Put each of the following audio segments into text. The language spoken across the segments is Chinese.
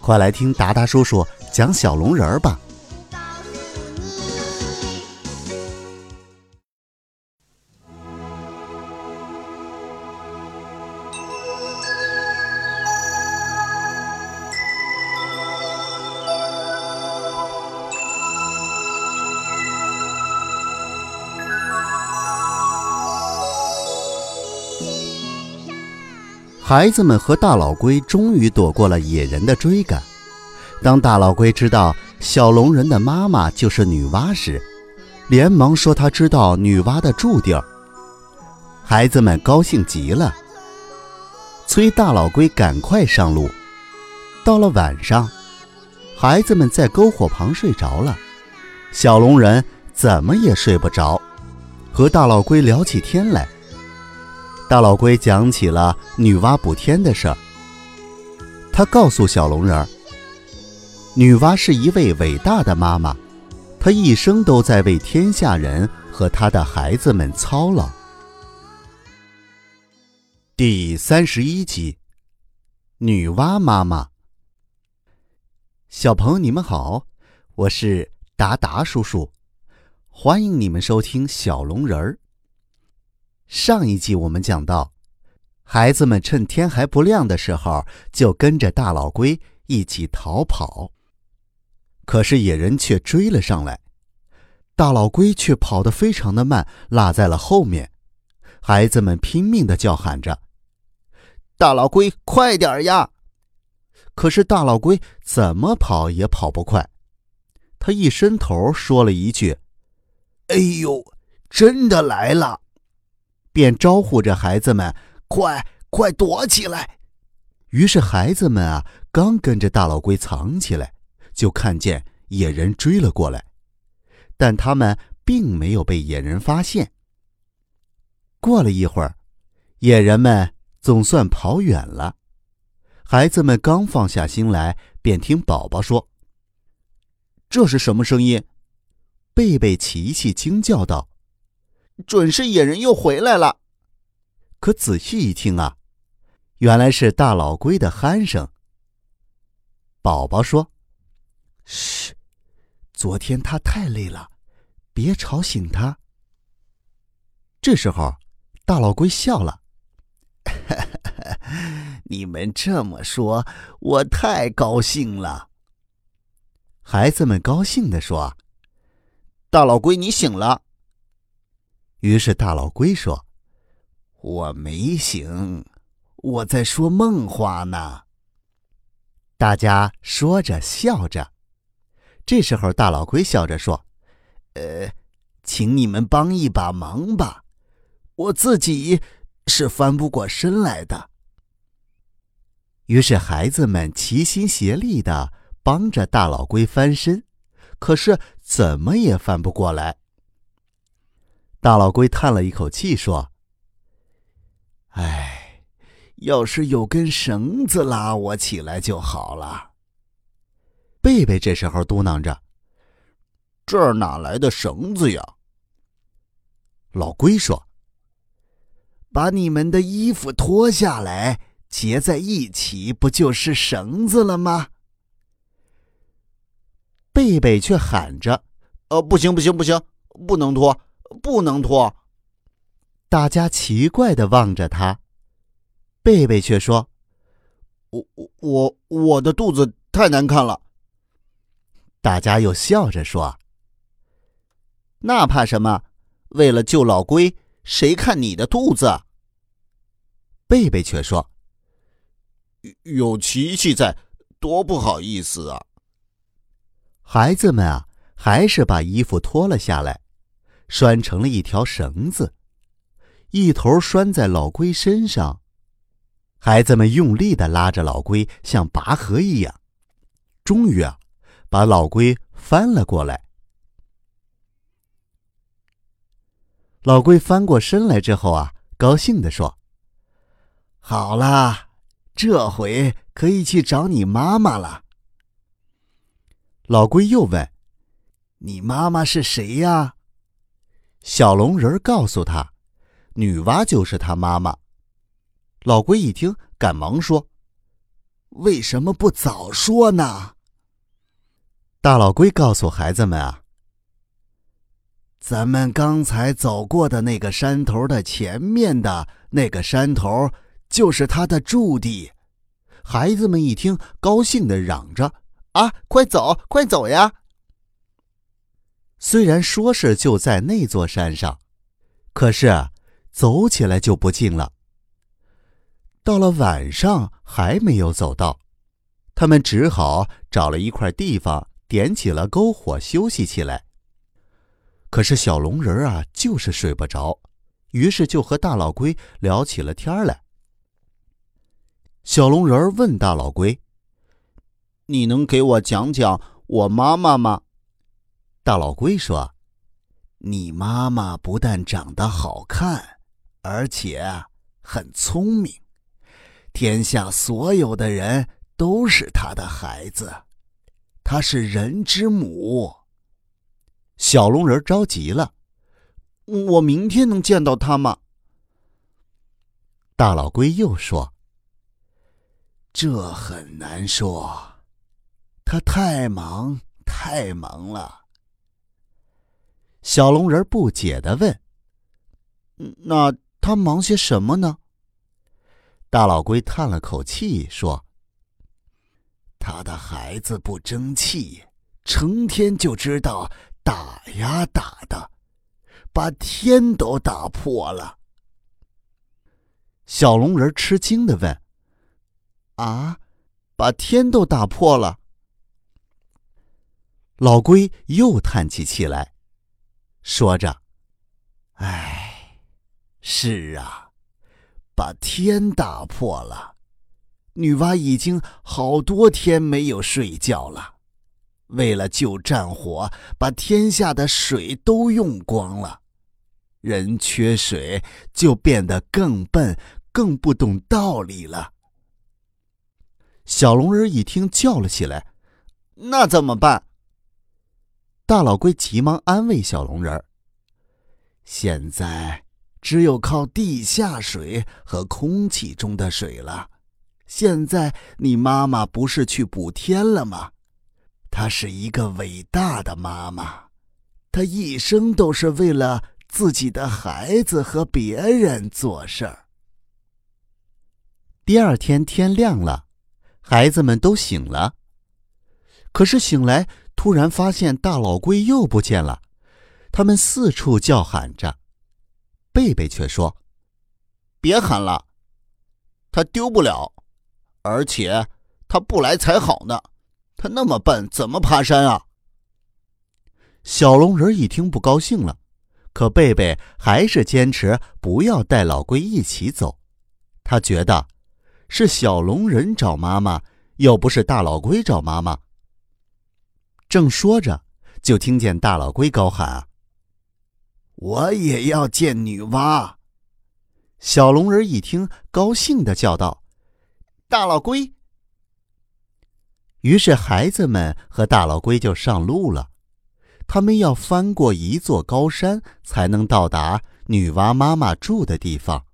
快来听达达叔叔讲小龙人儿吧。孩子们和大老龟终于躲过了野人的追赶。当大老龟知道小龙人的妈妈就是女娲时，连忙说他知道女娲的住地儿。孩子们高兴极了，催大老龟赶快上路。到了晚上，孩子们在篝火旁睡着了，小龙人怎么也睡不着，和大老龟聊起天来。大老龟讲起了女娲补天的事儿。他告诉小龙人儿，女娲是一位伟大的妈妈，她一生都在为天下人和她的孩子们操劳。第三十一集，女娲妈妈。小朋友，你们好，我是达达叔叔，欢迎你们收听小龙人儿。上一集我们讲到，孩子们趁天还不亮的时候，就跟着大老龟一起逃跑。可是野人却追了上来，大老龟却跑得非常的慢，落在了后面。孩子们拼命的叫喊着：“大老龟，快点呀！”可是大老龟怎么跑也跑不快。他一伸头说了一句：“哎呦，真的来了！”便招呼着孩子们：“快快躲起来！”于是孩子们啊，刚跟着大老龟藏起来，就看见野人追了过来，但他们并没有被野人发现。过了一会儿，野人们总算跑远了。孩子们刚放下心来，便听宝宝说：“这是什么声音？”贝贝、琪琪惊叫道。准是野人又回来了。可仔细一听啊，原来是大老龟的鼾声。宝宝说：“嘘，昨天他太累了，别吵醒他。”这时候，大老龟笑了：“ 你们这么说，我太高兴了。”孩子们高兴地说：“大老龟，你醒了。”于是大老龟说：“我没醒，我在说梦话呢。”大家说着笑着。这时候，大老龟笑着说：“呃，请你们帮一把忙吧，我自己是翻不过身来的。”于是孩子们齐心协力的帮着大老龟翻身，可是怎么也翻不过来。大老龟叹了一口气说：“哎，要是有根绳子拉我起来就好了。”贝贝这时候嘟囔着：“这儿哪来的绳子呀？”老龟说：“把你们的衣服脱下来，结在一起，不就是绳子了吗？”贝贝却喊着：“呃，不行，不行，不行，不能脱！”不能脱！大家奇怪的望着他，贝贝却说：“我我我的肚子太难看了。”大家又笑着说：“那怕什么？为了救老龟，谁看你的肚子？”贝贝却说：“有琪琪在，多不好意思啊！”孩子们啊，还是把衣服脱了下来。拴成了一条绳子，一头拴在老龟身上。孩子们用力的拉着老龟，像拔河一样，终于啊，把老龟翻了过来。老龟翻过身来之后啊，高兴地说：“好啦，这回可以去找你妈妈了。”老龟又问：“你妈妈是谁呀？”小龙人告诉他：“女娲就是他妈妈。”老龟一听，赶忙说：“为什么不早说呢？”大老龟告诉孩子们啊。咱们刚才走过的那个山头的前面的那个山头，就是他的驻地。孩子们一听，高兴的嚷着：“啊，快走，快走呀！”虽然说是就在那座山上，可是走起来就不近了。到了晚上还没有走到，他们只好找了一块地方，点起了篝火休息起来。可是小龙人啊，就是睡不着，于是就和大老龟聊起了天来。小龙人问大老龟：“你能给我讲讲我妈妈吗？”大老龟说：“你妈妈不但长得好看，而且很聪明，天下所有的人都是她的孩子，她是人之母。”小龙人着急了：“我明天能见到他吗？”大老龟又说：“这很难说，他太忙太忙了。”小龙人不解的问：“那他忙些什么呢？”大老龟叹了口气说：“他的孩子不争气，成天就知道。”打呀打的，把天都打破了。小龙人吃惊的问：“啊，把天都打破了？”老龟又叹起气来，说着：“唉，是啊，把天打破了。女娲已经好多天没有睡觉了。”为了救战火，把天下的水都用光了。人缺水，就变得更笨，更不懂道理了。小龙人一听，叫了起来：“那怎么办？”大老龟急忙安慰小龙人儿：“现在只有靠地下水和空气中的水了。现在你妈妈不是去补天了吗？”她是一个伟大的妈妈，她一生都是为了自己的孩子和别人做事儿。第二天天亮了，孩子们都醒了，可是醒来突然发现大老龟又不见了，他们四处叫喊着，贝贝却说：“别喊了，他丢不了，而且他不来才好呢。”他那么笨，怎么爬山啊？小龙人一听不高兴了，可贝贝还是坚持不要带老龟一起走。他觉得是小龙人找妈妈，又不是大老龟找妈妈。正说着，就听见大老龟高喊：“我也要见女娲！”小龙人一听，高兴的叫道：“大老龟！”于是，孩子们和大老龟就上路了。他们要翻过一座高山，才能到达女娲妈妈住的地方。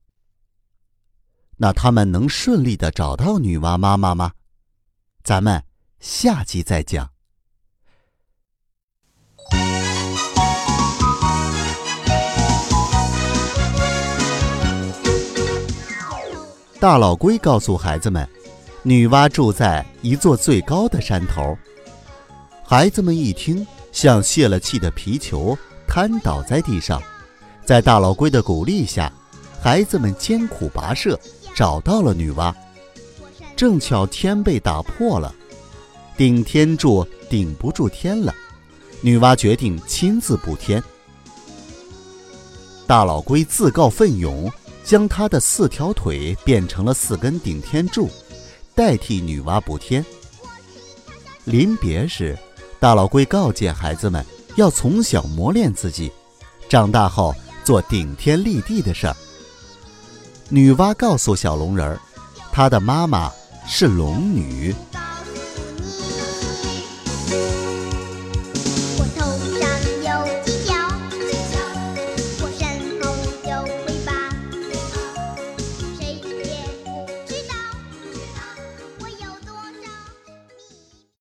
那他们能顺利的找到女娲妈妈吗？咱们下集再讲。大老龟告诉孩子们。女娲住在一座最高的山头。孩子们一听，像泄了气的皮球，瘫倒在地上。在大老龟的鼓励下，孩子们艰苦跋涉，找到了女娲。正巧天被打破了，顶天柱顶不住天了。女娲决定亲自补天。大老龟自告奋勇，将他的四条腿变成了四根顶天柱，代替女娲补天。临别时，大老龟告诫孩子们要从小磨练自己，长大后做顶天立地的事儿。女娲告诉小龙人儿，她的妈妈是龙女。